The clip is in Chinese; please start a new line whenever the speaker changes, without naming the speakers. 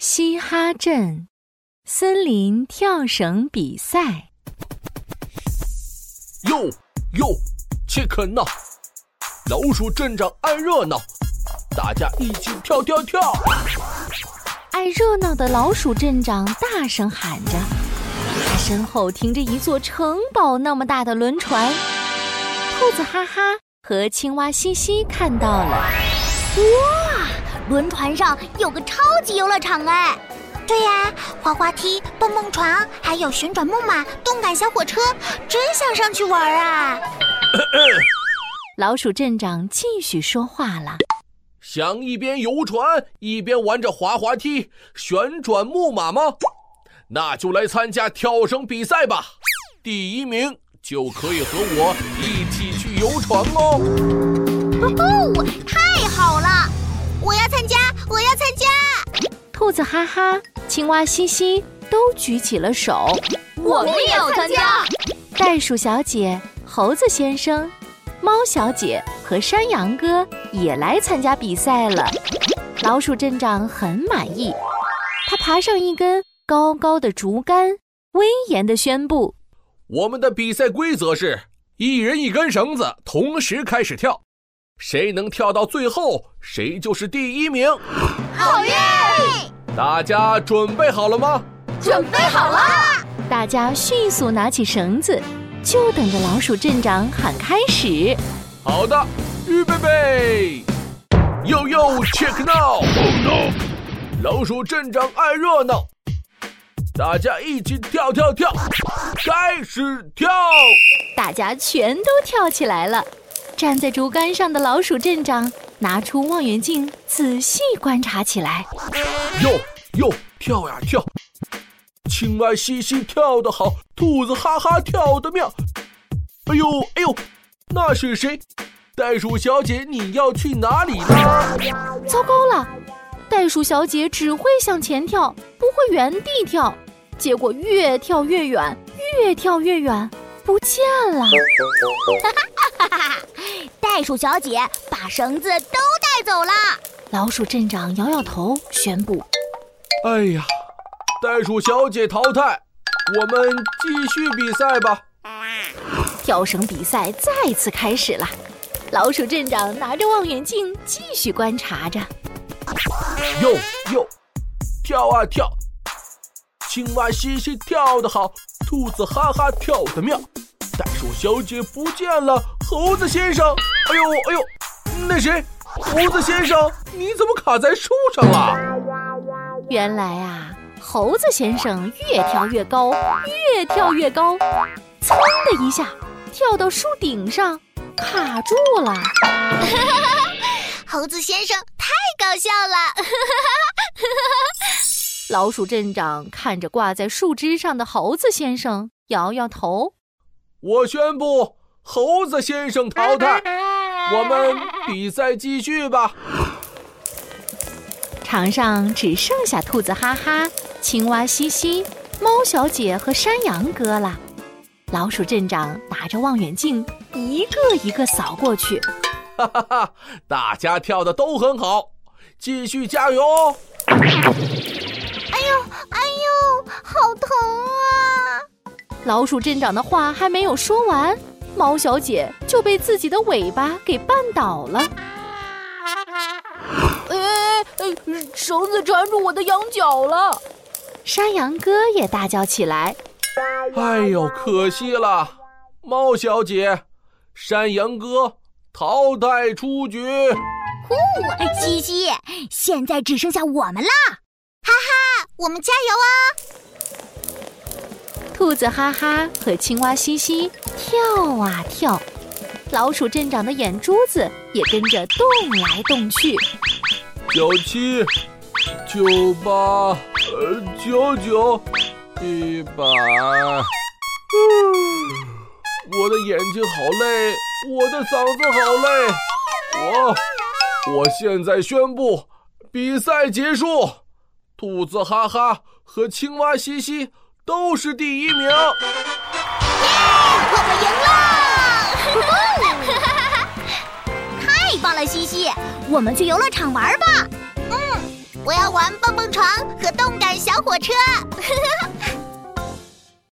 嘻哈镇森林跳绳比赛。
哟哟，切克闹！老鼠镇长爱热闹，大家一起跳跳跳！
爱热闹的老鼠镇长大声喊着，他身后停着一座城堡那么大的轮船。兔子哈哈和青蛙西西看到了，
哇！轮船上有个超级游乐场哎，
对呀，滑滑梯、蹦蹦床，还有旋转木马、动感小火车，真想上去玩啊！
老鼠镇长继续说话了：“
想一边游船一边玩着滑滑梯、旋转木马吗？那就来参加跳绳比赛吧！第一名就可以和我一起去游船哦！”
哦，太
兔子哈哈、青蛙西西都举起了手。
我们也要参加。
袋鼠小姐、猴子先生、猫小姐和山羊哥也来参加比赛了。老鼠镇长很满意，他爬上一根高高的竹竿，威严地宣布：“
我们的比赛规则是一人一根绳子，同时开始跳。”谁能跳到最后，谁就是第一名。
好耶！
大家准备好了吗？
准备好了。
大家迅速拿起绳子，就等着老鼠镇长喊开始。
好的，预备备。Yo yo check now！老鼠镇长爱热闹，大家一起跳跳跳，开始跳。
大家全都跳起来了。站在竹竿上的老鼠镇长拿出望远镜，仔细观察起来。
哟哟，跳呀跳！青蛙嘻嘻跳得好，兔子哈哈跳得妙。哎呦哎呦，那是谁？袋鼠小姐，你要去哪里呢？
糟糕了，袋鼠小姐只会向前跳，不会原地跳，结果越跳越远，越跳越远，不见了。
哈哈哈哈哈！袋鼠小姐把绳子都带走了。
老鼠镇长摇摇头，宣布：“
哎呀，袋鼠小姐淘汰，我们继续比赛吧。”
跳绳比赛再次开始了。老鼠镇长拿着望远镜继续观察着。
哟哟，跳啊跳！青蛙嘻嘻跳得好，兔子哈哈跳得妙。袋鼠小姐不见了，猴子先生，哎呦哎呦，那谁，猴子先生，你怎么卡在树上了？
原来啊，猴子先生越跳越高，越跳越高，噌的一下跳到树顶上，卡住了。
猴子先生太搞笑了。
老鼠镇长看着挂在树枝上的猴子先生，摇摇头。
我宣布，猴子先生淘汰。我们比赛继续吧。
场上只剩下兔子哈哈、青蛙西西、猫小姐和山羊哥了。老鼠镇长拿着望远镜，一个一个扫过去。
哈哈哈！大家跳的都很好，继续加油哦！
哎呦，哎呦，好疼啊！
老鼠镇长的话还没有说完，猫小姐就被自己的尾巴给绊倒了。
哎哎，绳子缠住我的羊角了！
山羊哥也大叫起来：“
哎呦，可惜了，猫小姐，山羊哥淘汰出局。”
呼，西西，现在只剩下我们了！
哈哈，我们加油啊！
兔子哈哈和青蛙西西跳啊跳，老鼠镇长的眼珠子也跟着动来动去。
九七，九八，呃，九九，一百。我的眼睛好累，我的嗓子好累。我，我现在宣布，比赛结束。兔子哈哈和青蛙西西。都是第一名。耶
我们赢了！太棒了西西我们去游乐场玩吧。
嗯我要玩蹦蹦床和动感小火车。